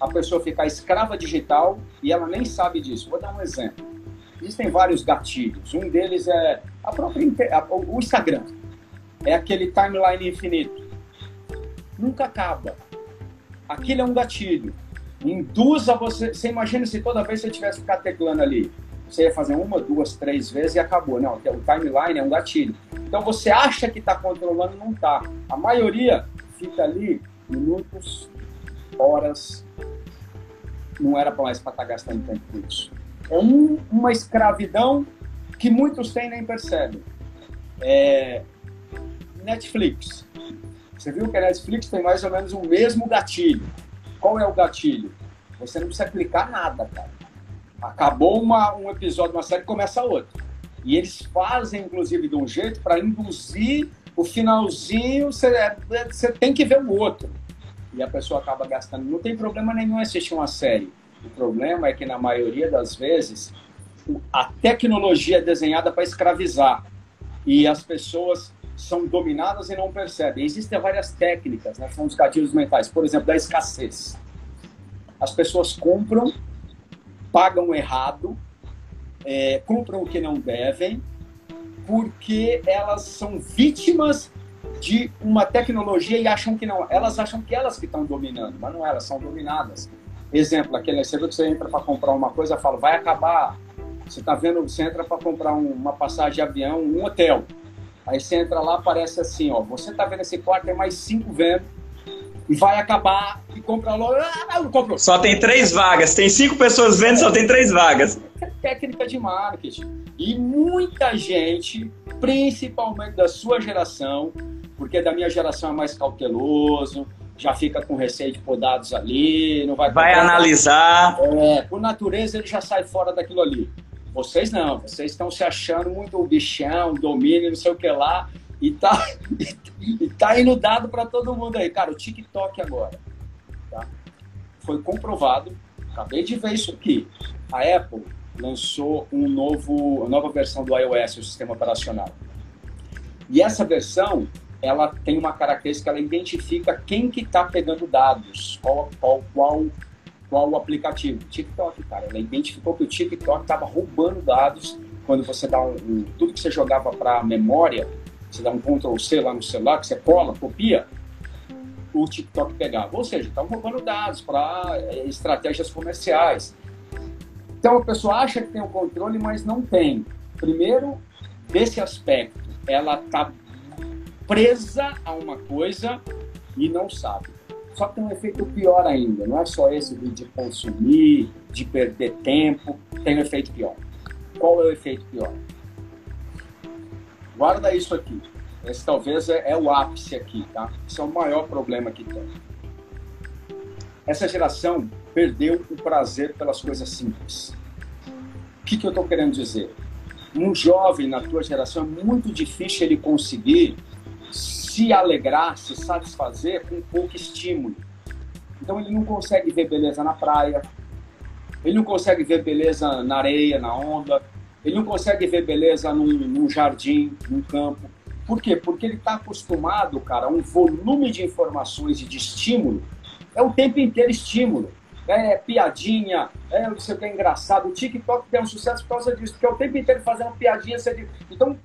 a pessoa ficar escrava digital e ela nem sabe disso. Vou dar um exemplo. Existem vários gatilhos. Um deles é a própria o Instagram. É aquele timeline infinito. Nunca acaba. Aquilo é um gatilho. Induz a você. Você imagina se toda vez você tivesse ficar teclando ali. Você ia fazer uma, duas, três vezes e acabou. Não, o timeline é um gatilho. Então você acha que está controlando, não está. A maioria fica ali minutos, horas. Não era mais para estar tá gastando tempo com isso. É um, uma escravidão que muitos têm nem percebem. É, Netflix. Você viu que a Netflix tem mais ou menos o mesmo gatilho. Qual é o gatilho? Você não precisa clicar nada, cara. Acabou uma, um episódio, uma série, começa outro. E eles fazem, inclusive, de um jeito para induzir o finalzinho, você, é, você tem que ver o outro. E a pessoa acaba gastando. Não tem problema nenhum assistir uma série. O problema é que, na maioria das vezes, a tecnologia é desenhada para escravizar. E as pessoas são dominadas e não percebem. Existem várias técnicas, né? são os gatilhos mentais. Por exemplo, da escassez. As pessoas compram, pagam errado, é, compram o que não devem, porque elas são vítimas de uma tecnologia e acham que não. Elas acham que elas que estão dominando, mas não elas são dominadas. Exemplo, aquele viu que você entra para comprar uma coisa, fala, vai acabar. Você está vendo, você entra para comprar um, uma passagem de avião, um hotel. Aí você entra lá, aparece assim, ó, você está vendo esse quarto, tem mais cinco vendo, e vai acabar e compra logo. Ah, não, compro. Só tem três vagas, tem cinco pessoas vendo, só tem três vagas. É técnica de marketing. E muita gente, principalmente da sua geração, porque da minha geração é mais cauteloso, já fica com receio de pôr dados ali, não vai... Vai analisar. É, por natureza ele já sai fora daquilo ali. Vocês não, vocês estão se achando muito bichão, domínio, não sei o que lá, e tá, e tá indo dado para todo mundo aí. Cara, o TikTok agora, tá? foi comprovado, acabei de ver isso aqui, a Apple lançou um novo, uma nova versão do iOS, o sistema operacional. E essa versão ela tem uma característica, ela identifica quem que está pegando dados, qual, qual, qual, qual o aplicativo. TikTok, cara, ela identificou que o TikTok estava roubando dados quando você dá um, um tudo que você jogava para memória, você dá um Ctrl C lá no celular, que você cola, copia, o TikTok pegava. Ou seja, estão roubando dados para é, estratégias comerciais. Então a pessoa acha que tem o controle, mas não tem. Primeiro, desse aspecto, ela está presa a uma coisa e não sabe. Só que tem um efeito pior ainda, não é só esse de consumir, de perder tempo, tem um efeito pior. Qual é o efeito pior? Guarda isso aqui. Esse talvez é, é o ápice aqui, tá? Esse é o maior problema que tem. Essa geração perdeu o prazer pelas coisas simples. O que, que eu estou querendo dizer? Um jovem na tua geração é muito difícil ele conseguir se alegrar, se satisfazer com pouco estímulo. Então ele não consegue ver beleza na praia, ele não consegue ver beleza na areia, na onda, ele não consegue ver beleza num, num jardim, num campo. Por quê? Porque ele está acostumado, cara, a um volume de informações e de estímulo. É o tempo inteiro estímulo. é piadinha, é não sei o que é engraçado. O TikTok tem um sucesso por causa disso, porque é o tempo inteiro fazendo piadinha. Então,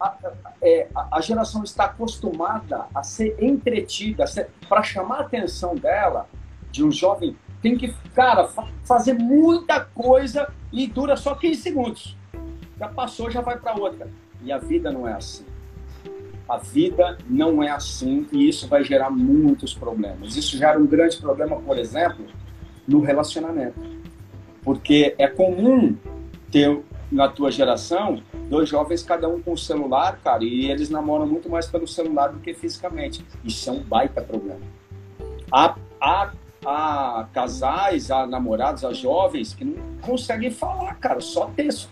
a, é, a, geração está acostumada a ser entretida, para chamar a atenção dela, de um jovem, tem que, cara, fa fazer muita coisa e dura só 15 segundos. Já passou, já vai para outra. E a vida não é assim. A vida não é assim e isso vai gerar muitos problemas. Isso gera um grande problema, por exemplo, no relacionamento. Porque é comum ter na tua geração dois jovens, cada um com o celular, cara, e eles namoram muito mais pelo celular do que fisicamente. Isso é um baita problema. Há, há, há casais, há namorados, há jovens que não conseguem falar, cara, só texto.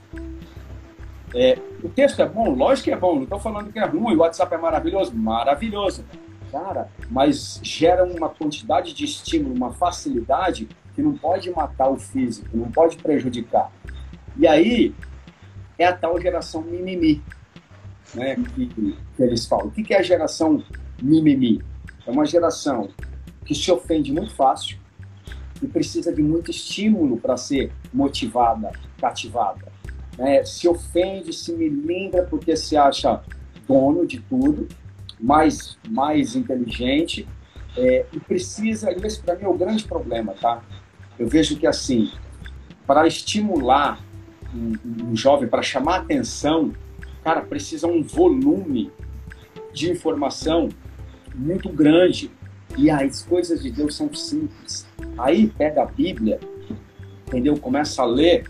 É, o texto é bom? Lógico que é bom, não estou falando que é ruim, o WhatsApp é maravilhoso, maravilhoso. Cara, mas gera uma quantidade de estímulo, uma facilidade que não pode matar o físico, não pode prejudicar. E aí é a tal geração mimimi, né, que, que eles falam. O que é a geração mimimi? É uma geração que se ofende muito fácil e precisa de muito estímulo para ser motivada, cativada né, se ofende, se milindra porque se acha dono de tudo, mais, mais inteligente, é, e precisa, e esse para mim é o grande problema, tá? Eu vejo que assim, para estimular um, um jovem, para chamar atenção, cara, precisa um volume de informação muito grande. E as coisas de Deus são simples. Aí pega a Bíblia, entendeu? Começa a ler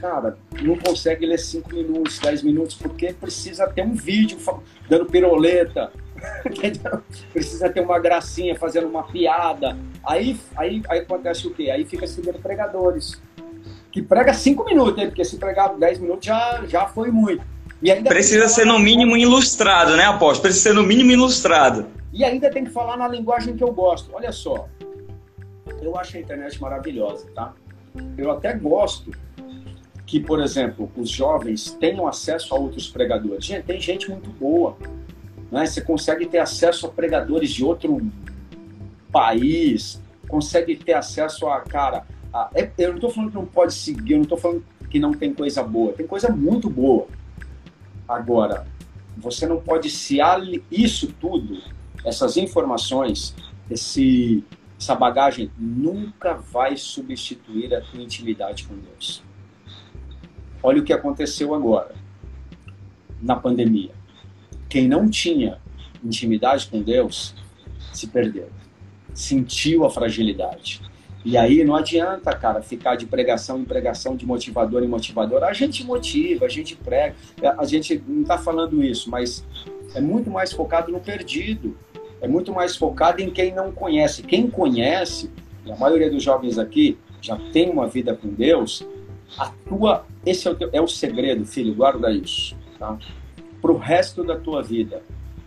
cara, não consegue ler 5 minutos, 10 minutos, porque precisa ter um vídeo dando piroleta, precisa ter uma gracinha, fazendo uma piada. Aí, aí, aí acontece o quê? Aí fica seguindo pregadores. Que prega 5 minutos, né? porque se pregar 10 minutos já, já foi muito. precisa ser no mínimo ilustrado, né, Apóstolo? Precisa ser no mínimo ilustrado. E ainda tem que falar na linguagem que eu gosto. Olha só, eu acho a internet maravilhosa, tá? Eu até gosto que, por exemplo, os jovens tenham acesso a outros pregadores. Gente, tem gente muito boa. Né? Você consegue ter acesso a pregadores de outro país, consegue ter acesso a, cara. A, é, eu não estou falando que não pode seguir, eu não estou falando que não tem coisa boa. Tem coisa muito boa. Agora, você não pode se ali, isso tudo, essas informações, esse, essa bagagem nunca vai substituir a tua intimidade com Deus. Olha o que aconteceu agora, na pandemia. Quem não tinha intimidade com Deus se perdeu, sentiu a fragilidade. E aí não adianta, cara, ficar de pregação em pregação, de motivador em motivador. A gente motiva, a gente prega, a gente não está falando isso, mas é muito mais focado no perdido, é muito mais focado em quem não conhece. Quem conhece, e a maioria dos jovens aqui já tem uma vida com Deus, a tua, esse é o, teu, é o segredo, filho, guarda isso. Tá? Para o resto da tua vida,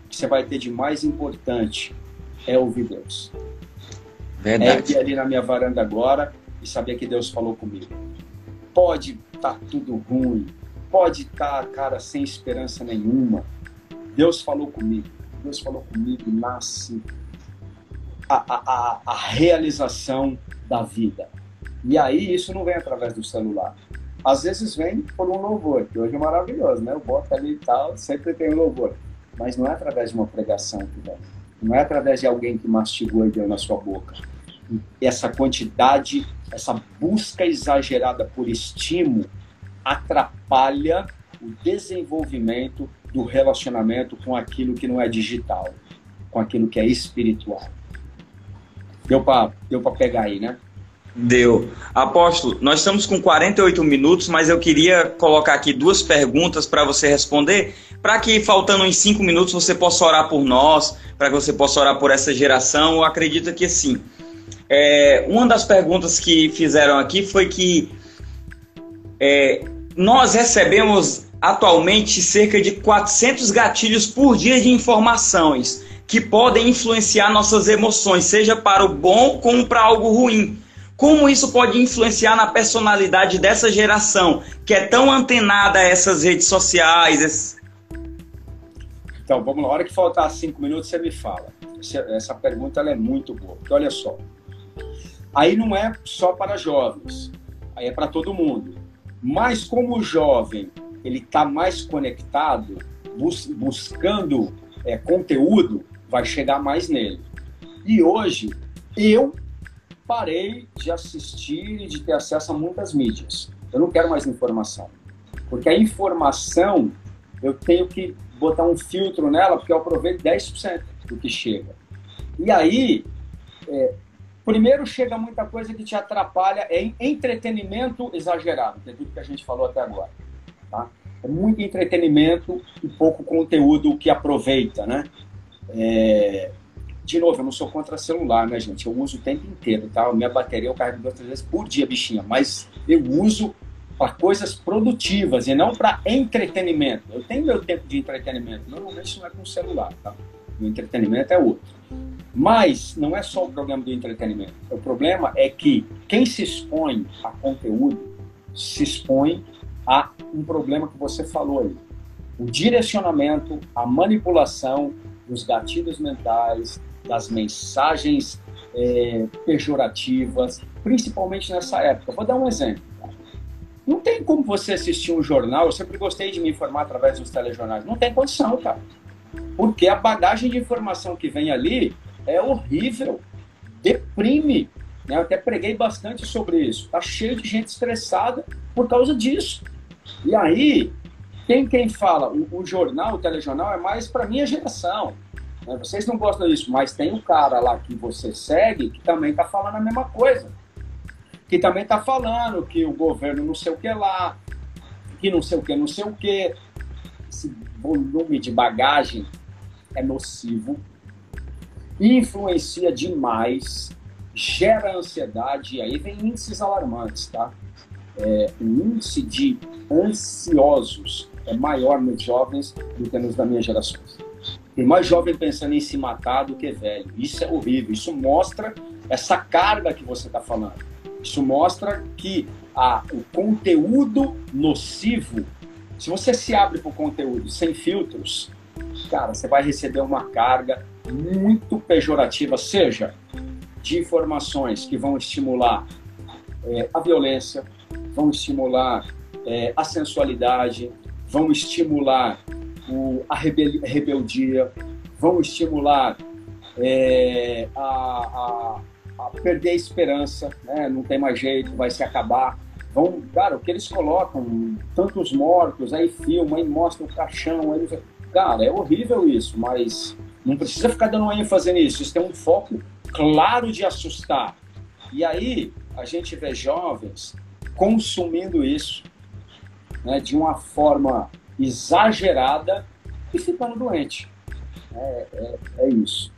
o que você vai ter de mais importante é ouvir Deus. Verdade. É ir ali na minha varanda agora e saber que Deus falou comigo. Pode estar tá tudo ruim, pode estar, tá, cara, sem esperança nenhuma. Deus falou comigo. Deus falou comigo, nasce a, a, a, a realização da vida. E aí isso não vem através do celular. Às vezes vem por um louvor, que hoje é maravilhoso, né? Eu boto ali e tal, sempre tem um louvor. Mas não é através de uma pregação que vem. Não é através de alguém que mastigou e deu na sua boca. Essa quantidade, essa busca exagerada por estímulo atrapalha o desenvolvimento do relacionamento com aquilo que não é digital, com aquilo que é espiritual. Deu para deu pegar aí, né? Deu. Apóstolo, nós estamos com 48 minutos, mas eu queria colocar aqui duas perguntas para você responder, para que faltando uns 5 minutos você possa orar por nós, para que você possa orar por essa geração. Eu acredito que sim. É, uma das perguntas que fizeram aqui foi que é, nós recebemos atualmente cerca de 400 gatilhos por dia de informações que podem influenciar nossas emoções, seja para o bom como para algo ruim. Como isso pode influenciar na personalidade dessa geração, que é tão antenada a essas redes sociais? Então, vamos lá. A hora que faltar cinco minutos, você me fala. Essa pergunta é muito boa. Porque olha só. Aí não é só para jovens, aí é para todo mundo. Mas como o jovem ele está mais conectado, bus buscando é, conteúdo, vai chegar mais nele. E hoje eu parei de assistir e de ter acesso a muitas mídias. Eu não quero mais informação. Porque a informação, eu tenho que botar um filtro nela, porque eu aproveito 10% do que chega. E aí, é, primeiro chega muita coisa que te atrapalha, é entretenimento exagerado, que é tudo que a gente falou até agora. Tá? É muito entretenimento e pouco conteúdo que aproveita, né? É, de novo, eu não sou contra celular, né, gente? Eu uso o tempo inteiro, tá? Minha bateria eu carrego duas, três vezes por dia, bichinha. Mas eu uso para coisas produtivas e não para entretenimento. Eu tenho meu tempo de entretenimento. Normalmente não é com celular, tá? O entretenimento é outro. Mas não é só o problema do entretenimento. O problema é que quem se expõe a conteúdo se expõe a um problema que você falou aí. O direcionamento, a manipulação dos gatilhos mentais, das mensagens é, pejorativas, principalmente nessa época. Vou dar um exemplo. Não tem como você assistir um jornal, eu sempre gostei de me informar através dos telejornais, não tem condição, cara. Porque a bagagem de informação que vem ali é horrível, deprime. Né? Eu até preguei bastante sobre isso. Tá cheio de gente estressada por causa disso. E aí, tem quem fala, o, o jornal, o telejornal é mais para minha geração. Né? Vocês não gostam disso, mas tem um cara lá que você segue que também está falando a mesma coisa. Que também está falando que o governo não sei o que lá, que não sei o que, não sei o que. Esse volume de bagagem é nocivo, influencia demais, gera ansiedade, e aí vem índices alarmantes, tá? É, o índice de ansiosos é maior nos jovens do que nos da minha geração. Tem mais jovem pensando em se matar do que velho. Isso é horrível. Isso mostra essa carga que você está falando. Isso mostra que a, o conteúdo nocivo, se você se abre para o conteúdo sem filtros, cara, você vai receber uma carga muito pejorativa, seja de informações que vão estimular é, a violência, vão estimular é, a sensualidade, vão estimular o, a rebel, rebeldia, vão estimular é, a, a, a, perder a esperança, né? não tem mais jeito, vai se acabar. Vão, cara, o que eles colocam, tantos mortos, aí filma, aí mostra o caixão, aí, cara, é horrível isso, mas não precisa ficar dando ênfase nisso, isso tem um foco claro de assustar. E aí a gente vê jovens consumindo isso né, de uma forma exagerada e ficando doente. É, é, é, isso.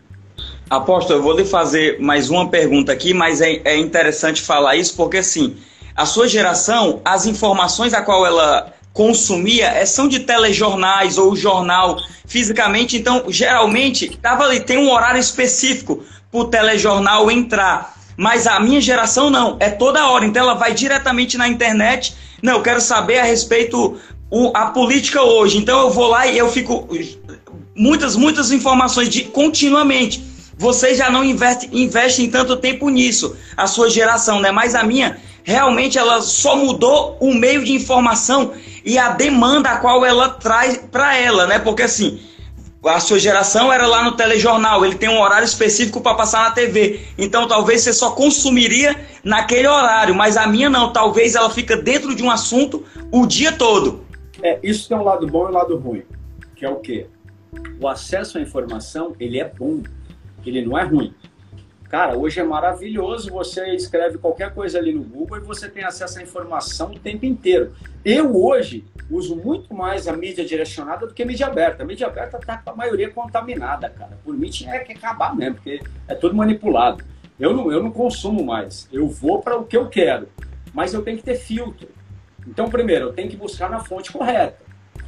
Apóstolo, eu vou lhe fazer mais uma pergunta aqui, mas é, é interessante falar isso porque, assim, a sua geração, as informações a qual ela consumia é, são de telejornais ou jornal fisicamente, então geralmente tava ali, tem um horário específico para o telejornal entrar. Mas a minha geração não, é toda hora, então ela vai diretamente na internet. Não, eu quero saber a respeito o, a política hoje. Então eu vou lá e eu fico muitas, muitas informações de continuamente. Vocês já não investe, investem tanto tempo nisso, a sua geração, né? Mas a minha, realmente, ela só mudou o meio de informação e a demanda a qual ela traz para ela, né? Porque assim, a sua geração era lá no telejornal, ele tem um horário específico para passar na TV. Então talvez você só consumiria naquele horário, mas a minha não, talvez ela fica dentro de um assunto o dia todo. É, isso tem um lado bom e um lado ruim, que é o quê? O acesso à informação, ele é bom, ele não é ruim. Cara, hoje é maravilhoso, você escreve qualquer coisa ali no Google e você tem acesso à informação o tempo inteiro. Eu hoje uso muito mais a mídia direcionada do que a mídia aberta. A mídia aberta está com a maioria contaminada, cara. Por mim tinha que acabar mesmo, porque é tudo manipulado. Eu não, eu não consumo mais, eu vou para o que eu quero, mas eu tenho que ter filtro. Então, primeiro, eu tenho que buscar na fonte correta.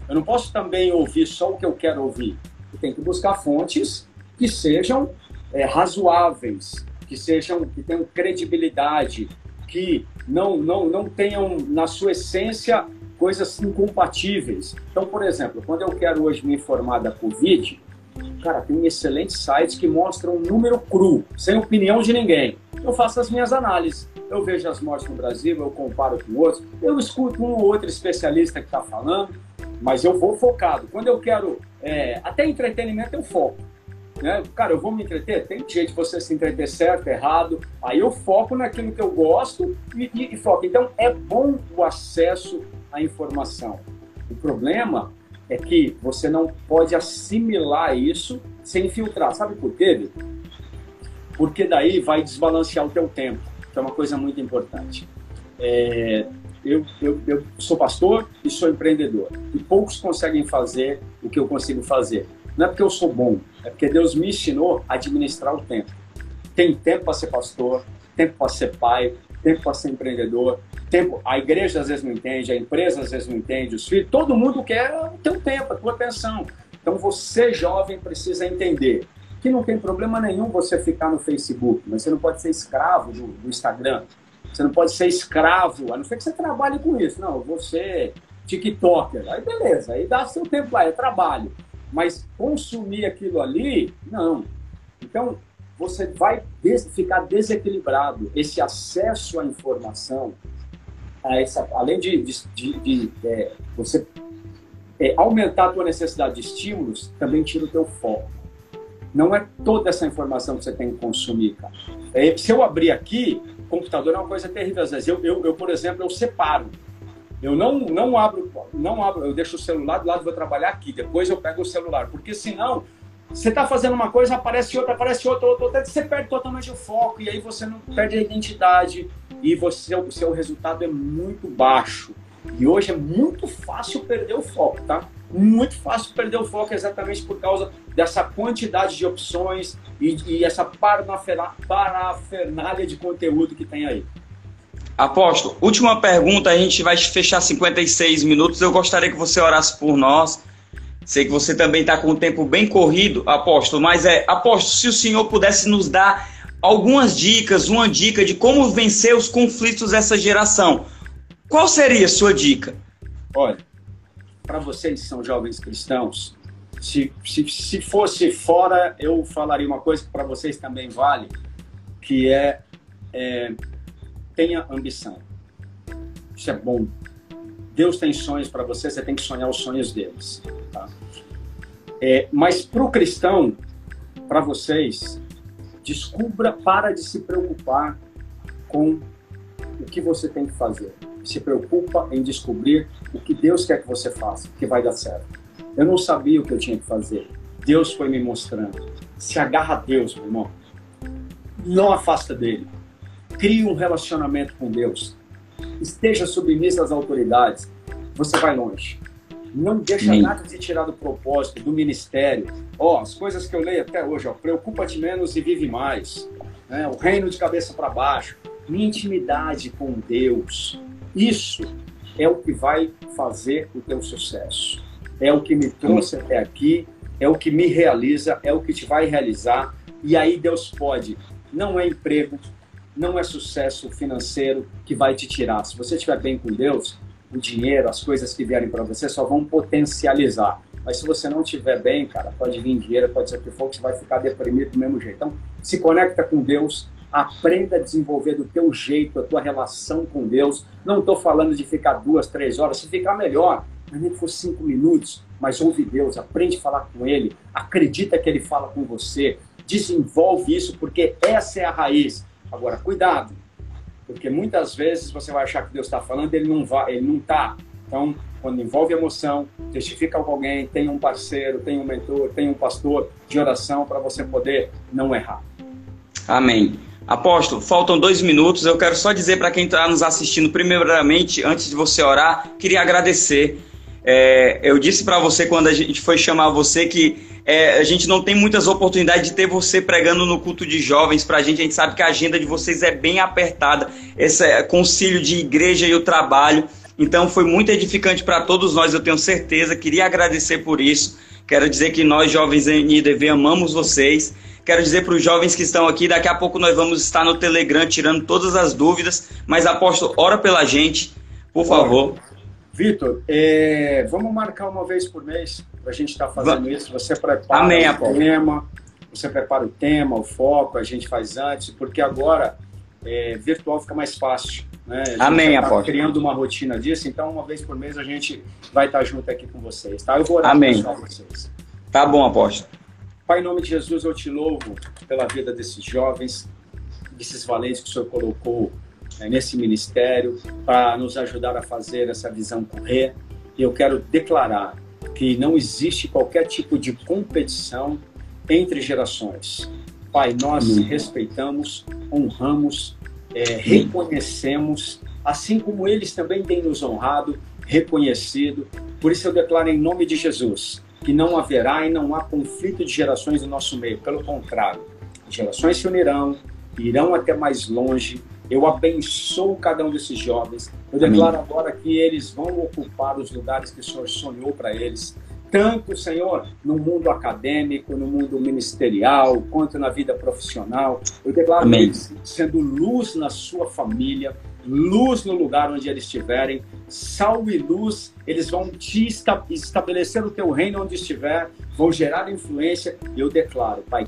Eu não posso também ouvir só o que eu quero ouvir. Eu tenho que buscar fontes que sejam é, razoáveis, que sejam que tenham credibilidade, que não, não, não tenham na sua essência coisas incompatíveis. Então, por exemplo, quando eu quero hoje me informar da Covid, cara, tem excelentes sites que mostram um número cru, sem opinião de ninguém. eu faço as minhas análises. Eu vejo as mortes no Brasil, eu comparo com outros, eu escuto um ou outro especialista que está falando, mas eu vou focado. Quando eu quero, é, até entretenimento eu foco. Né? Cara, eu vou me entreter? Tem jeito de você se entreter certo, errado. Aí eu foco naquilo que eu gosto e, e, e foco. Então é bom o acesso à informação. O problema é que você não pode assimilar isso sem filtrar. Sabe por quê? Porque daí vai desbalancear o teu tempo, que é uma coisa muito importante. É, eu, eu, eu sou pastor e sou empreendedor. E poucos conseguem fazer o que eu consigo fazer. Não é porque eu sou bom, é porque Deus me ensinou a administrar o tempo. Tem tempo para ser pastor, tempo para ser pai, tempo para ser empreendedor, tempo. A igreja às vezes não entende, a empresa às vezes não entende, os filhos, todo mundo quer o teu tempo, a tua atenção. Então você, jovem, precisa entender que não tem problema nenhum você ficar no Facebook, mas você não pode ser escravo do, do Instagram. Você não pode ser escravo, a não ser que você trabalhe com isso. Não, você TikToker, aí beleza, aí dá seu tempo lá, é trabalho. Mas consumir aquilo ali, não. Então, você vai des ficar desequilibrado. Esse acesso à informação, a essa, além de, de, de, de é, você é, aumentar a tua necessidade de estímulos, também tira o teu foco. Não é toda essa informação que você tem que consumir, cara. É, se eu abrir aqui, computador é uma coisa terrível. Às vezes, eu, eu, eu por exemplo, eu separo. Eu não, não abro, não abro, eu deixo o celular do lado, vou trabalhar aqui, depois eu pego o celular, porque senão você está fazendo uma coisa, aparece outra, aparece outra, outra, outra, você perde totalmente o foco e aí você não perde a identidade e você, o seu resultado é muito baixo. E hoje é muito fácil perder o foco, tá? Muito fácil perder o foco exatamente por causa dessa quantidade de opções e, e essa parafernália de conteúdo que tem aí. Apóstolo, última pergunta, a gente vai fechar 56 minutos. Eu gostaria que você orasse por nós. Sei que você também está com o tempo bem corrido, apóstolo, mas é, apóstolo, se o senhor pudesse nos dar algumas dicas, uma dica de como vencer os conflitos dessa geração, qual seria a sua dica? Olha, para vocês que são jovens cristãos, se, se, se fosse fora, eu falaria uma coisa que para vocês também vale, que é, é tenha ambição. Isso é bom. Deus tem sonhos para você, você tem que sonhar os sonhos deles. Tá? É, mas para o cristão, para vocês, descubra, para de se preocupar com o que você tem que fazer. Se preocupa em descobrir o que Deus quer que você faça, que vai dar certo. Eu não sabia o que eu tinha que fazer. Deus foi me mostrando. Se agarra a Deus, meu irmão. Não afasta dele. Crie um relacionamento com Deus. Esteja submisso às autoridades. Você vai longe. Não deixa Sim. nada de tirar do propósito, do ministério. Ó, oh, as coisas que eu leio até hoje, ó, preocupa-te menos e vive mais. Né? O reino de cabeça para baixo. Minha intimidade com Deus. Isso é o que vai fazer o teu sucesso. É o que me trouxe até aqui, é o que me realiza, é o que te vai realizar. E aí Deus pode. Não é emprego, não é sucesso financeiro que vai te tirar. Se você estiver bem com Deus, o dinheiro, as coisas que vierem para você só vão potencializar. Mas se você não estiver bem, cara, pode vir dinheiro, pode ser o que for, você vai ficar deprimido do mesmo jeito. Então, se conecta com Deus, aprenda a desenvolver do teu jeito a tua relação com Deus. Não estou falando de ficar duas, três horas, se ficar melhor, nem que for cinco minutos, mas ouve Deus, aprende a falar com Ele, acredita que Ele fala com você, desenvolve isso, porque essa é a raiz. Agora, cuidado, porque muitas vezes você vai achar que Deus está falando, ele não vai, ele não está. Então, quando envolve emoção, testifica com alguém, tem um parceiro, tem um mentor, tem um pastor de oração para você poder não errar. Amém. Apóstolo, faltam dois minutos. Eu quero só dizer para quem está nos assistindo, primeiramente, antes de você orar, queria agradecer. É, eu disse para você quando a gente foi chamar você que é, a gente não tem muitas oportunidades de ter você pregando no culto de jovens para a gente. A gente sabe que a agenda de vocês é bem apertada, esse é, concílio de igreja e o trabalho. Então foi muito edificante para todos nós, eu tenho certeza. Queria agradecer por isso. Quero dizer que nós, jovens em IDV, amamos vocês. Quero dizer para os jovens que estão aqui, daqui a pouco nós vamos estar no Telegram tirando todas as dúvidas. Mas apóstolo, ora pela gente, por favor. Vitor, é, vamos marcar uma vez por mês para a gente estar tá fazendo isso. Você prepara Amém, o tema, você prepara o tema, o foco, a gente faz antes, porque agora é, virtual fica mais fácil. Né? Amém, tá apóstolo. criando uma rotina disso, então uma vez por mês a gente vai estar junto aqui com vocês, tá? Eu vou orar Amém. para vocês. Tá bom, apóstolo. Pai, em nome de Jesus, eu te louvo pela vida desses jovens, desses valentes que o Senhor colocou né, nesse ministério para nos ajudar a fazer essa visão correr. E eu quero declarar que não existe qualquer tipo de competição entre gerações. Pai, nós respeitamos, honramos, é, reconhecemos, assim como eles também têm nos honrado, reconhecido. Por isso eu declaro em nome de Jesus que não haverá e não há conflito de gerações no nosso meio. Pelo contrário, as gerações se unirão, irão até mais longe. Eu abençoo cada um desses jovens. Eu declaro agora que eles vão ocupar os lugares que o Senhor sonhou para eles. Tanto, Senhor, no mundo acadêmico, no mundo ministerial, quanto na vida profissional. Eu declaro Amém. eles sendo luz na sua família, luz no lugar onde eles estiverem, sal e luz, eles vão te esta- estabelecer o teu reino onde estiver, vão gerar influência, eu declaro, Pai,